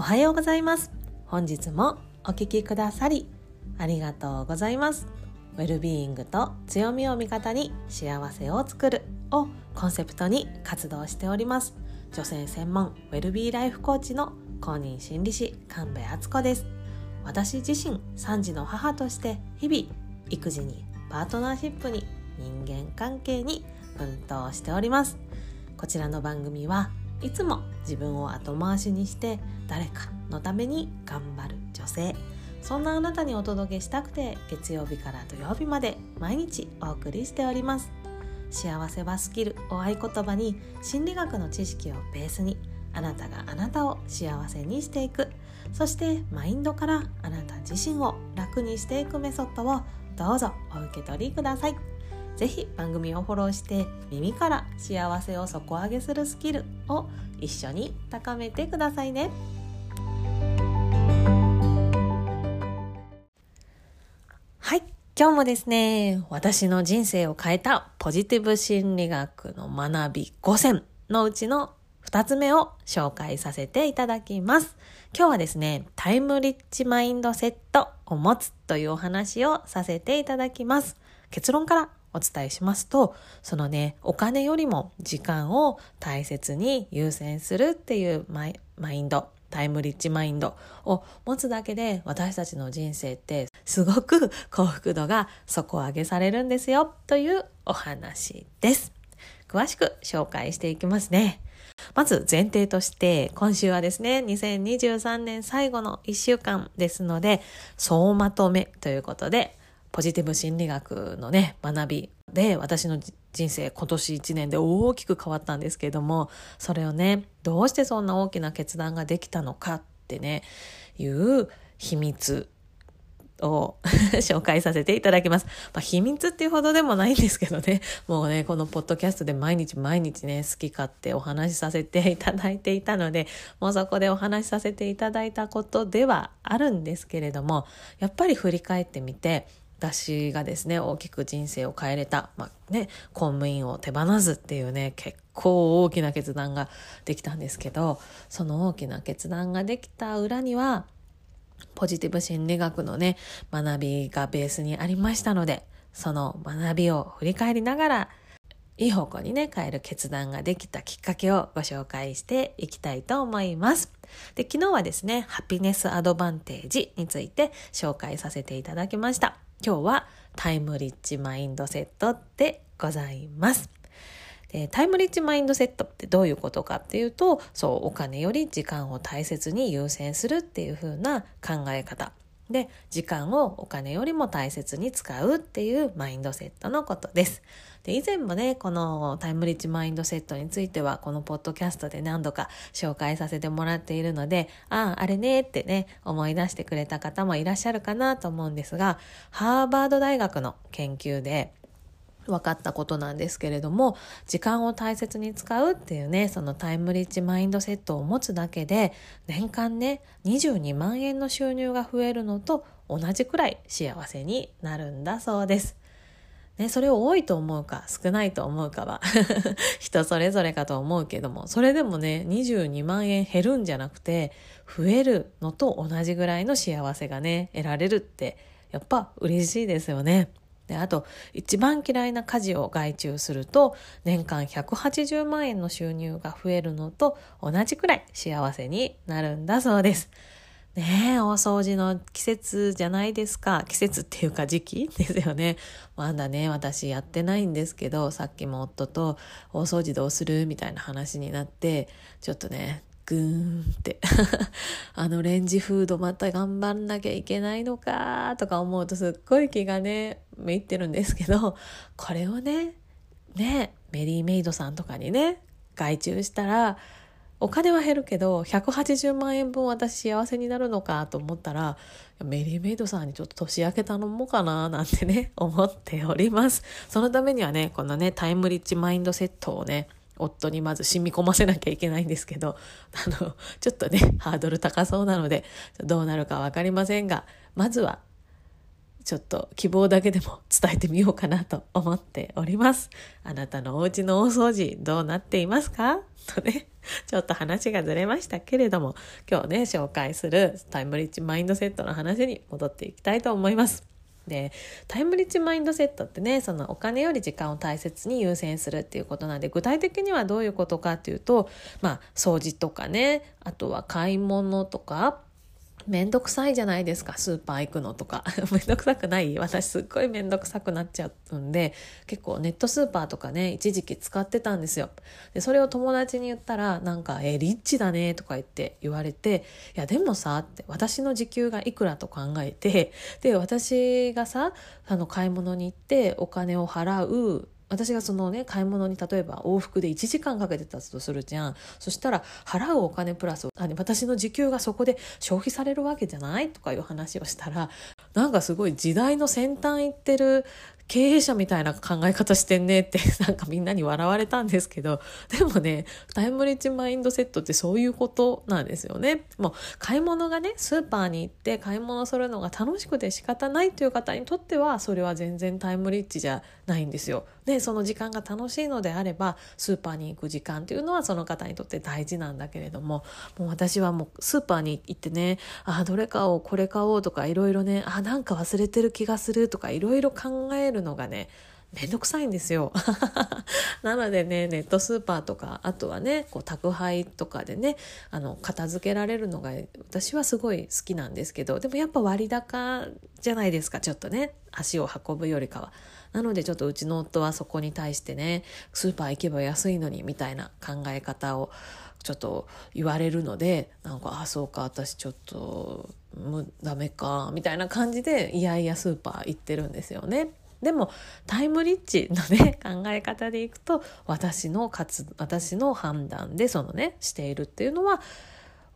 おはようございます。本日もお聞きくださりありがとうございます。ウェルビーイングと強みを味方に幸せを作るをコンセプトに活動しております。女性専門ウェルビーライフコーチの公認心理師神戸敦子です。私自身3児の母として日々育児にパートナーシップに人間関係に奮闘しております。こちらの番組はいつも自分を後回しにして誰かのために頑張る女性。そんなあなたにお届けしたくて月曜日から土曜日まで毎日お送りしております。幸せはスキルを合言葉に心理学の知識をベースにあなたがあなたを幸せにしていく。そしてマインドからあなた自身を楽にしていくメソッドをどうぞお受け取りください。ぜひ番組をフォローして耳から幸せを底上げするスキルを一緒に高めてくださいね。はい。今日もですね、私の人生を変えたポジティブ心理学の学び5選のうちの2つ目を紹介させていただきます。今日はですね、タイムリッチマインドセットを持つというお話をさせていただきます。結論からお伝えしますと、そのね、お金よりも時間を大切に優先するっていうマイマインド、タイムリッチマインドを持つだけで私たちの人生ってすごく幸福度が底上げされるんですよというお話です。詳しく紹介していきますね。まず前提として、今週はですね、2023年最後の1週間ですので、総まとめということで、ポジティブ心理学のね、学びで私の人生今年1年で大きく変わったんですけれども、それをね、どうしてそんな大きな決断ができたのかってね、いう秘密を 紹介させていただきます。まあ、秘密っていうほどでもないんですけどね、もうね、このポッドキャストで毎日毎日ね、好き勝手お話しさせていただいていたので、もうそこでお話しさせていただいたことではあるんですけれども、やっぱり振り返ってみて、私がですね、大きく人生を変えれた、まあね、公務員を手放すっていうね、結構大きな決断ができたんですけど、その大きな決断ができた裏には、ポジティブ心理学のね、学びがベースにありましたので、その学びを振り返りながら、いい方向にね、変える決断ができたきっかけをご紹介していきたいと思います。で、昨日はですね、ハピネスアドバンテージについて紹介させていただきました。今日はタイムリッチマインドセットでございます。でタイムリッチマインドセットってどういうことかっていうと、そう、お金より時間を大切に優先するっていう風な考え方。で、時間をお金よりも大切に使うっていうマインドセットのことです。で、以前もね、このタイムリッチマインドセットについては、このポッドキャストで何度か紹介させてもらっているので、ああ、あれねってね、思い出してくれた方もいらっしゃるかなと思うんですが、ハーバード大学の研究で、分かったことなんですけれども時間を大切に使うっていうねそのタイムリッチマインドセットを持つだけで年間ね22万円の収入が増えるのと同じくらい幸せになるんだそうです。ね、それを多いと思うか少ないと思うかは 人それぞれかと思うけどもそれでもね22万円減るんじゃなくて増えるのと同じぐらいの幸せがね得られるってやっぱ嬉しいですよね。で、あと、一番嫌いな家事を外注すると、年間180万円の収入が増えるのと同じくらい幸せになるんだそうです。ねえ、大掃除の季節じゃないですか。季節っていうか時期ですよね。まだね、私やってないんですけど、さっきも夫と大掃除どうするみたいな話になって、ちょっとね、ぐーんって あのレンジフードまた頑張んなきゃいけないのかとか思うとすっごい気がねめいってるんですけどこれをねねメリーメイドさんとかにね外注したらお金は減るけど180万円分私幸せになるのかと思ったらメリーメイドさんにちょっと年明け頼もうかななんてね 思っております。そのためにはねこのねタイムリッチマインドセットをね夫にまず染み込ませなきゃいけないんですけど、あの、ちょっとね、ハードル高そうなので、どうなるかわかりませんが、まずは、ちょっと希望だけでも伝えてみようかなと思っております。あなたのお家の大掃除どうなっていますか？とね、ちょっと話がずれましたけれども、今日ね、紹介するタイムリッチマインドセットの話に戻っていきたいと思います。でタイムリッチマインドセットってねそのお金より時間を大切に優先するっていうことなんで具体的にはどういうことかっていうとまあ掃除とかねあとは買い物とかめんどくさいじゃないですか、スーパー行くのとか。めんどくさくない？私すっごいめんどくさくなっちゃうんで、結構ネットスーパーとかね、一時期使ってたんですよ。で、それを友達に言ったら、なんか、え、リッチだねとか言って言われて、いや、でもさ、って、私の時給がいくらと考えて、で、私がさ、あの、買い物に行ってお金を払う、私がそのね買い物に例えば往復で1時間かけてたとするじゃん。そしたら払うお金プラスあ私の時給がそこで消費されるわけじゃないとかいう話をしたらなんかすごい時代の先端行ってる経営者みたいな考え方してんねって なんかみんなに笑われたんですけど、でもね、タイムリッチマインドセットってそういうことなんですよね。もう買い物がね、スーパーに行って買い物するのが楽しくて仕方ないという方にとっては、それは全然タイムリッチじゃないんですよ。で、その時間が楽しいのであれば、スーパーに行く時間っていうのはその方にとって大事なんだけれども、もう私はもうスーパーに行ってね、あ、どれ買おう、これ買おうとかいろいろね、あ、なんか忘れてる気がするとかいろいろ考えるるのがねめんどくさいんですよ なのでねネットスーパーとかあとはねこう宅配とかでねあの片付けられるのが私はすごい好きなんですけどでもやっぱ割高じゃないですかちょっとね足を運ぶよりかは。なのでちょっとうちの夫はそこに対してねスーパー行けば安いのにみたいな考え方をちょっと言われるのでなんかあそうか私ちょっとダメかみたいな感じでいやいやスーパー行ってるんですよね。でもタイムリッチのね 考え方でいくと私の活私の判断でそのねしているっていうのは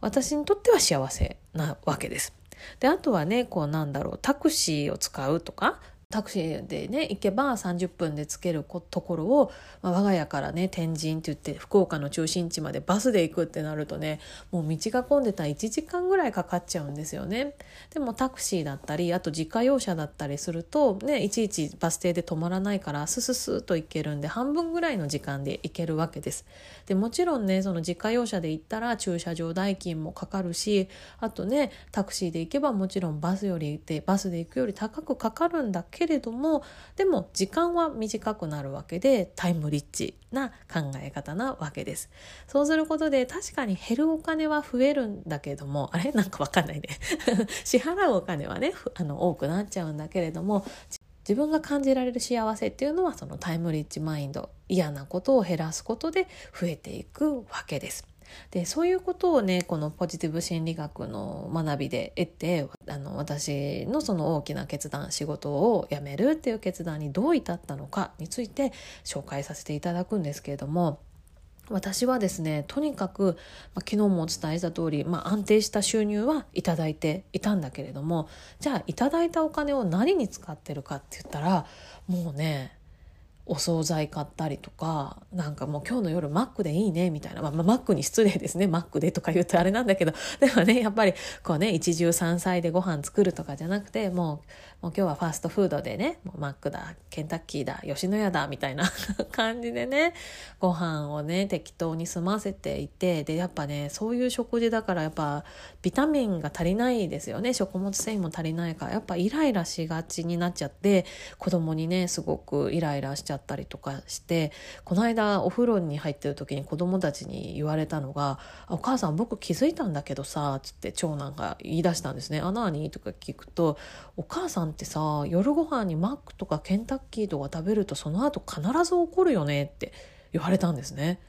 私にとっては幸せなわけです。であとはねこうなんだろうタクシーを使うとかタクシーでね行けば30分で着けるところを、まあ、我が家からね天神って言って福岡の中心地までバスで行くってなるとねもう道が混んでたら1時間ぐらいかかっちゃうんですよね。でもタクシーだったりあと自家用車だったりするとねいちいちバス停で止まらないからスススと行けるんで半分ぐらいの時間で行けるわけです。でもちろんねその自家用車で行ったら駐車場代金もかかるしあとねタクシーで行けばもちろんバスよりでバスで行くより高くかかるんだけけれどもでも時間は短くなるわけでタイムリッチな考え方なわけです。そうすることで確かに減るお金は増えるんだけどもあれ？なんかわかんないね 支払うお金はねあの多くなっちゃうんだけれども自分が感じられる幸せっていうのはそのタイムリッチマインド嫌なことを減らすことで増えていくわけです。でそういうことをねこのポジティブ心理学の学びで得てあの私のその大きな決断仕事を辞めるっていう決断にどう至ったのかについて紹介させていただくんですけれども私はですねとにかく、まあ、昨日もお伝えした通り、まあ、安定した収入はいいていたんだけれどもじゃあいただいたお金を何に使ってるかって言ったらもうねお惣菜買ったりとかなんかもう今日の夜マックでいいねみたいな、まあ、マックに失礼ですね。マックでとか言うとあれなんだけど。でもねやっぱりこうね一汁三菜でご飯作るとかじゃなくてもうもう今日はファーストフードでねもうマックだケンタッキーだ吉野家だみたいな 感じでねご飯をね適当に済ませていてでやっぱねそういう食事だからやっぱビタミンが足りないですよね食物繊維も足りないからやっぱイライラしがちになっちゃって子供にねすごくイライラしちゃったりとかしてこの間お風呂に入ってる時に子供たちに言われたのが「お母さん僕気づいたんだけどさ」つって長男が言い出したんですね「あ何?」とか聞くと「お母さんってさ夜ご飯にマックとかケンタッキーとか食べるとその後必ず怒るよね」って言われたんですね。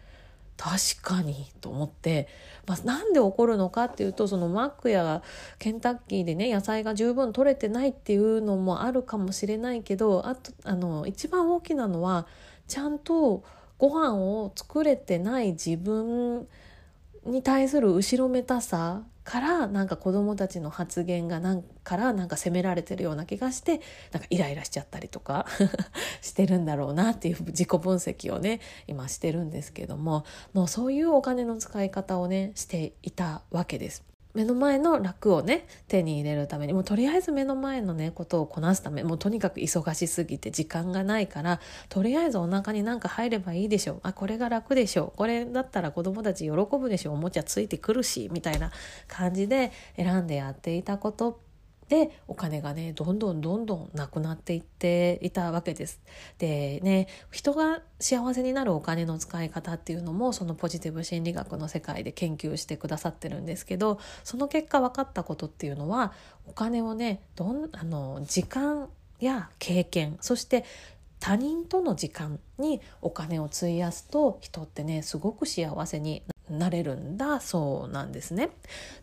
確かにと思って、まあ、なんで起こるのかっていうとそのマックやケンタッキーでね野菜が十分取れてないっていうのもあるかもしれないけどあとあの一番大きなのはちゃんとご飯を作れてない自分に対する後ろめたさからなんか子どもたちの発言がなんからなんか責められてるような気がしてなんかイライラしちゃったりとか してるんだろうなっていう自己分析をね今してるんですけどももうそういうお金の使い方をねしていたわけです。目の前の楽をね手に入れるためにもうとりあえず目の前のねことをこなすためもうとにかく忙しすぎて時間がないからとりあえずお腹に何か入ればいいでしょう。あこれが楽でしょう。これだったら子供たち喜ぶでしょう。おもちゃついてくるしみたいな感じで選んでやっていたことでお金がねどんどんどんどんなくなっていっていたわけです。でね人が幸せになるお金の使い方っていうのもそのポジティブ心理学の世界で研究してくださってるんですけどその結果分かったことっていうのはお金をねどんあの時間や経験そして他人との時間にお金を費やすと人ってねすごく幸せになれるんだ。そうなんですね。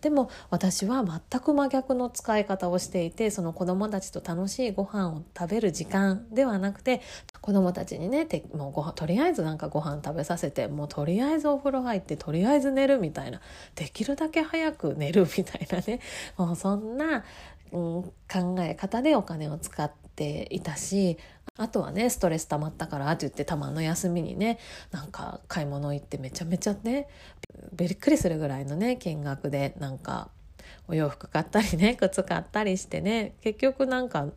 でも私は全く真逆の使い方をしていてその子供たちと楽しいご飯を食べる時間ではなくて子供たちにねもうご飯とりあえずなんかご飯食べさせてもうとりあえずお風呂入ってとりあえず寝るみたいなできるだけ早く寝るみたいなね。もうそんな、うん、考え方でお金を使っていたしあとはねストレス溜まったからって言ってたまの休みにねなんか買い物行ってめちゃめちゃねびっくりするぐらいのね金額でなんかお洋服買ったりね靴買ったりしてね結局なんか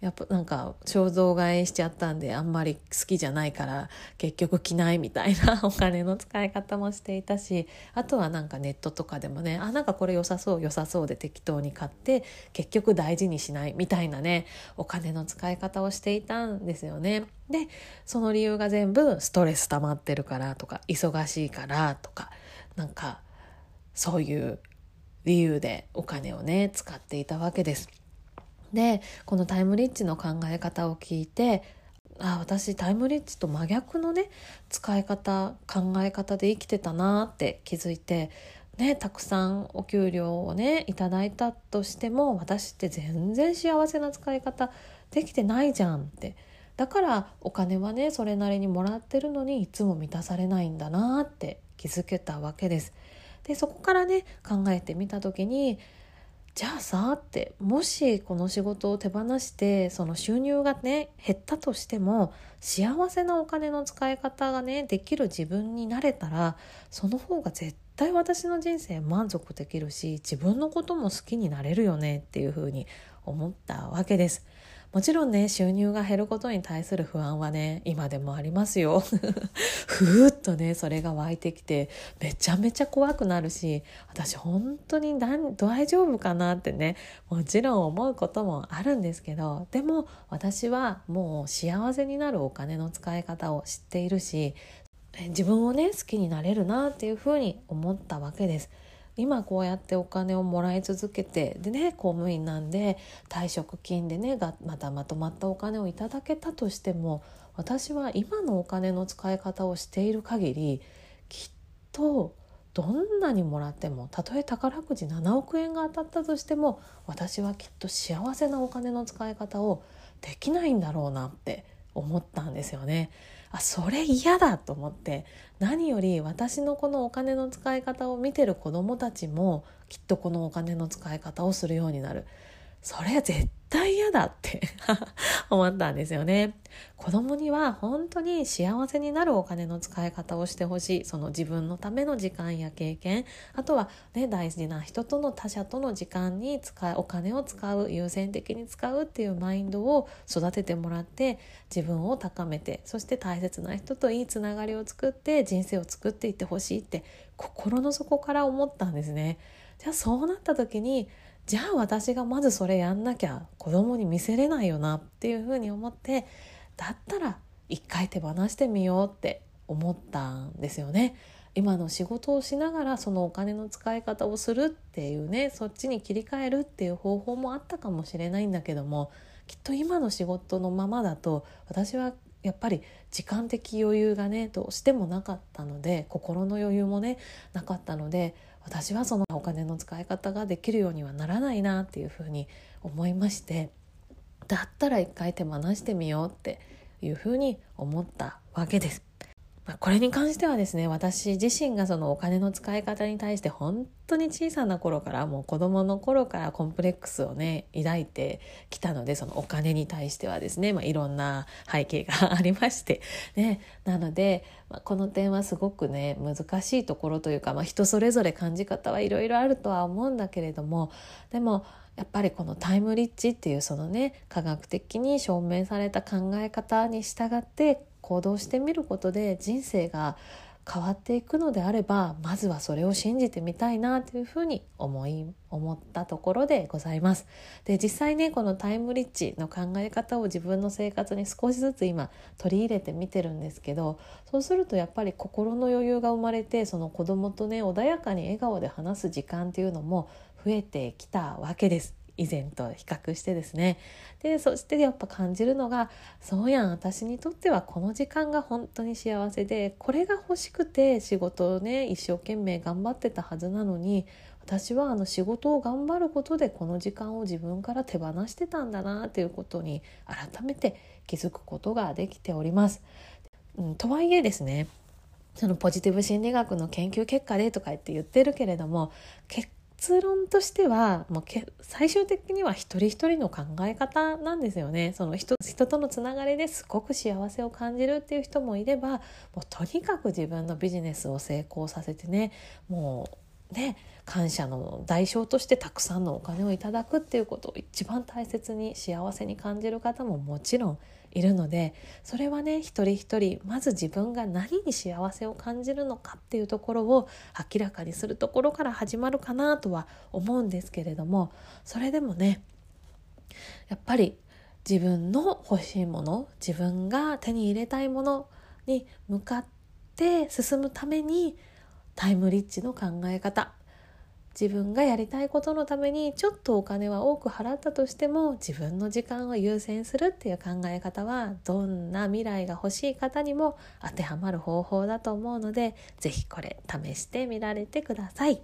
やっぱなんか肖像買いしちゃったんであんまり好きじゃないから結局着ないみたいな お金の使い方もしていたしあとはなんかネットとかでもねあなんかこれ良さそう良さそうで適当に買って結局大事にしないみたいなねお金の使い方をしていたんですよね。でその理由が全部ストレス溜まってるからとか忙しいからとかなんかそういう理由でお金をね使っていたわけです。でこのタイムリッチの考え方を聞いてあ私タイムリッチと真逆のね使い方考え方で生きてたなって気づいて、ね、たくさんお給料をねいただいたとしても私って全然幸せな使い方できてないじゃんってだからお金はねそれなりにもらってるのにいつも満たされないんだなって気づけたわけです。でそこからね考えてみた時にじゃあさってもしこの仕事を手放してその収入がね減ったとしても幸せなお金の使い方がねできる自分になれたらその方が絶対私の人生満足できるし自分のことも好きになれるよねっていうふうに思ったわけです。もちろんね収入が減ることに対する不安はね今でもありますよ ふーっとねそれが湧いてきてめちゃめちゃ怖くなるし私本当に大丈夫かなってねもちろん思うこともあるんですけどでも私はもう幸せになるお金の使い方を知っているし自分をね好きになれるなっていうふうに思ったわけです。今こうやってお金をもらい続けてでね公務員なんで退職金でねがまたまとまったお金をいただけたとしても私は今のお金の使い方をしている限りきっとどんなにもらってもたとえ宝くじ7億円が当たったとしても私はきっと幸せなお金の使い方をできないんだろうなって思ったんですよね。あそれ嫌だと思って何より私のこのお金の使い方を見てる子どもたちもきっとこのお金の使い方をするようになる。それは絶対嫌だって 思ったんですよね。子供には本当に幸せになるお金の使い方をしてほしい。その自分のための時間や経験、あとはね、大事な人との他者との時間に使う、お金を使う、優先的に使うっていうマインドを育ててもらって、自分を高めて、そして大切な人といいつながりを作って人生を作っていってほしいって心の底から思ったんですね。じゃあそうなった時にじゃあ私がまずそれやんなきゃ子供に見せれないよなっていうふうに思ってだったら一回手放してみようって思ったんですよね。今の仕事をしながらそのお金の使い方をするっていうねそっちに切り替えるっていう方法もあったかもしれないんだけどもきっと今の仕事のままだと私はやっぱり時間的余裕がねどうしてもなかったので心の余裕もねなかったので私はそのお金の使い方ができるようにはならないなっていうふうに思いましてだったら一回手放してみようっていうふうに思ったわけです。まあ、これに関してはですね私自身がそのお金の使い方に対して本当に小さな頃からもう子供の頃からコンプレックスをね抱いてきたのでそのお金に対してはですね、まあ、いろんな背景がありまして、ね、なので、まあ、この点はすごくね難しいところというか、まあ、人それぞれ感じ方はいろいろあるとは思うんだけれどもでもやっぱりこのタイムリッチっていうそのね科学的に証明された考え方に従って行動してみることで人生が変わっていくのであればまずはそれを信じてみたいなというふうに思い思ったところでございます。で実際ねこのタイムリッチの考え方を自分の生活に少しずつ今取り入れてみてるんですけどそうするとやっぱり心の余裕が生まれてその子供とね穏やかに笑顔で話す時間っていうのも増えてきたわけです。以前と比較してですねでそしてやっぱ感じるのがそうやん私にとってはこの時間が本当に幸せでこれが欲しくて仕事をね一生懸命頑張ってたはずなのに私はあの仕事を頑張ることでこの時間を自分から手放してたんだなということに改めて気づくことができております。うん、とはいえですねそのポジティブ心理学の研究結果でとか言って言ってるけれども結結論としてはもうけ最終的には一人一人の考え方なんですよね。その人人とのつながりですごく幸せを感じるっていう人もいればもうとにかく自分のビジネスを成功させてねもうね感謝の代償としてたくさんのお金をいただくっていうことを一番大切に幸せに感じる方ももちろんいるのでそれはね一人一人まず自分が何に幸せを感じるのかっていうところを明らかにするところから始まるかなとは思うんですけれどもそれでもねやっぱり自分の欲しいもの自分が手に入れたいものに向かって進むためにタイムリッチの考え方自分がやりたいことのためにちょっとお金は多く払ったとしても自分の時間を優先するっていう考え方はどんな未来が欲しい方にも当てはまる方法だと思うので是非これ試してみられてください。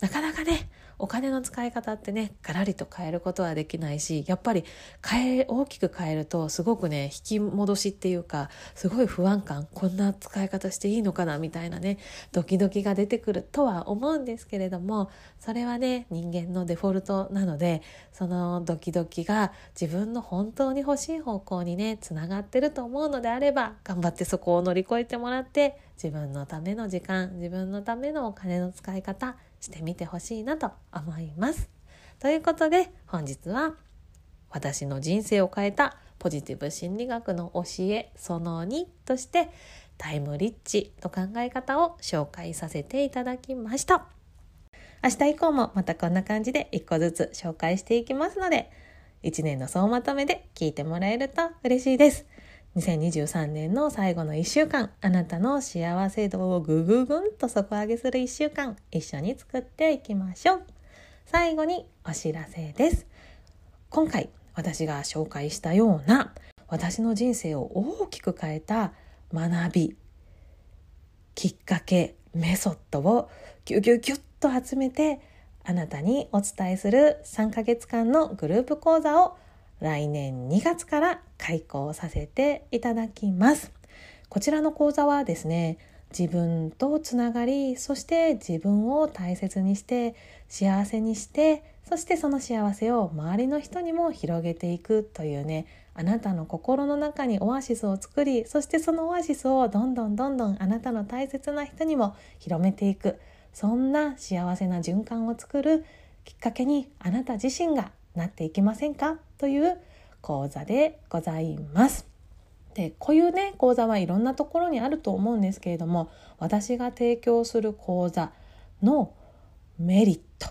なかなかねお金の使い方ってねガラリと変えることはできないしやっぱり変え大きく変えるとすごくね引き戻しっていうかすごい不安感こんな使い方していいのかなみたいなねドキドキが出てくるとは思うんですけれどもそれはね人間のデフォルトなのでそのドキドキが自分の本当に欲しい方向にねつながってると思うのであれば頑張ってそこを乗り越えてもらって自分のための時間自分のためのお金の使い方してみてほしいなと思います。ということで本日は私の人生を変えたポジティブ心理学の教えその2としてタイムリッチの考え方を紹介させていただきました。明日以降もまたこんな感じで一個ずつ紹介していきますので1年の総まとめで聞いてもらえると嬉しいです。2023年の最後の1週間、あなたの幸せ度をぐぐぐんと底上げする1週間、一緒に作っていきましょう。最後にお知らせです。今回私が紹介したような私の人生を大きく変えた学び、きっかけ、メソッドをギュギュギュッと集めてあなたにお伝えする3ヶ月間のグループ講座を来年2月から開講させていただきます。こちらの講座はですね、自分とつながり、そして自分を大切にして、幸せにして、そしてその幸せを周りの人にも広げていくというね、あなたの心の中にオアシスを作り、そしてそのオアシスをどんどんどんどんあなたの大切な人にも広めていく、そんな幸せな循環を作るきっかけにあなた自身がなっていきませんか？という講座でございます。でこういうね講座はいろんなところにあると思うんですけれども私が提供する講座のメリット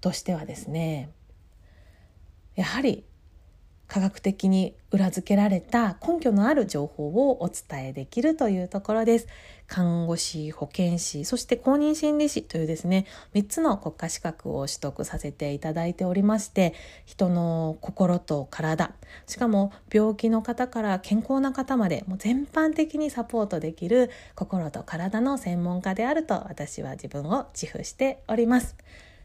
としてはですねやはり科学的に裏付けられた根拠のある情報をお伝えできるというところです。看護師、保健師、そして公認心理師というですね、3つの国家資格を取得させていただいておりまして、人の心と体、しかも病気の方から健康な方まで、もう全般的にサポートできる心と体の専門家であると私は自分を自負しております。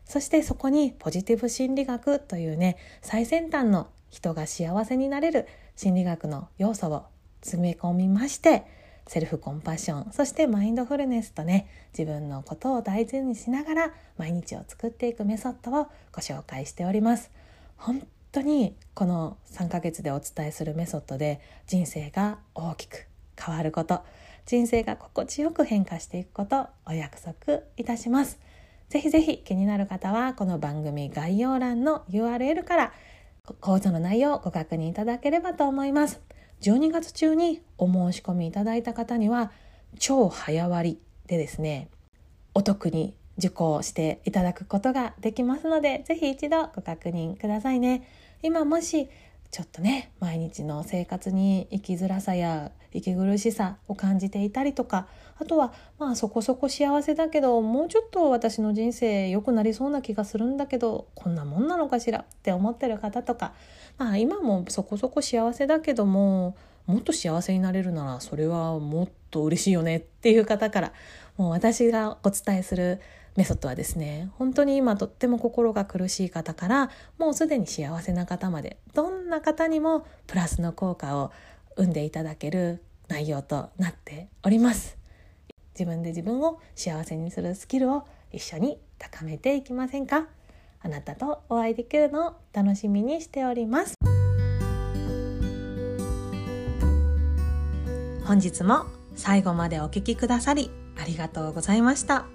そしてそこにポジティブ心理学というね、最先端の人が幸せになれる心理学の要素を詰め込みましてセルフコンパッションそしてマインドフルネスとね自分のことを大事にしながら毎日を作っていくメソッドをご紹介しております。本当にこの3ヶ月でお伝えするメソッドで人生が大きく変わること人生が心地よく変化していくことお約束いたします。ぜひぜひ気になる方はこの番組概要欄の URL から講座の内容をご確認いただければと思います。12月中にお申し込みいただいた方には超早割でですねお得に受講していただくことができますのでぜひ一度ご確認くださいね。今もしちょっとね毎日の生活に生きづらさや息苦しさを感じていたりとかあとはまあそこそこ幸せだけどもうちょっと私の人生良くなりそうな気がするんだけどこんなもんなのかしら？って思ってる方とか。まあ今もそこそこ幸せだけどももっと幸せになれるならそれはもっと嬉しいよね。っていう方からもう私がお伝えするメソッドはですね本当に今とっても心が苦しい方からもうすでに幸せな方までどんな方にもプラスの効果を生んでいただける内容となっております。自分で自分を幸せにするスキルを一緒に高めていきませんか？あなたとお会いできるのを楽しみにしております。本日も最後までお聴きくださりありがとうございました。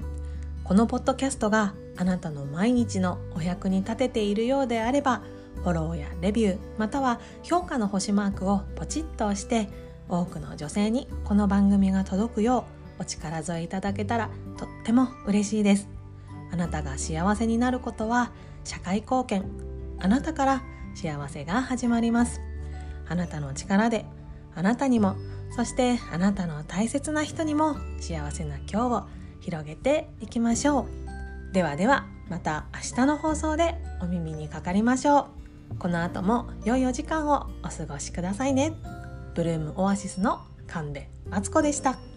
このポッドキャストがあなたの毎日のお役に立てているようであればフォローやレビューまたは評価の星マークをポチッと押して多くの女性にこの番組が届くようお力添えいただけたらとっても嬉しいです。あなたが幸せになることは社会貢献。あなたから幸せが始まります。あなたの力であなたにもそしてあなたの大切な人にも幸せな今日を広げていきましょう。ではではまた明日の放送でお耳にかかりましょう。この後も良いお時間をお過ごしくださいね。ブルームオアシスの神戸敦子でした。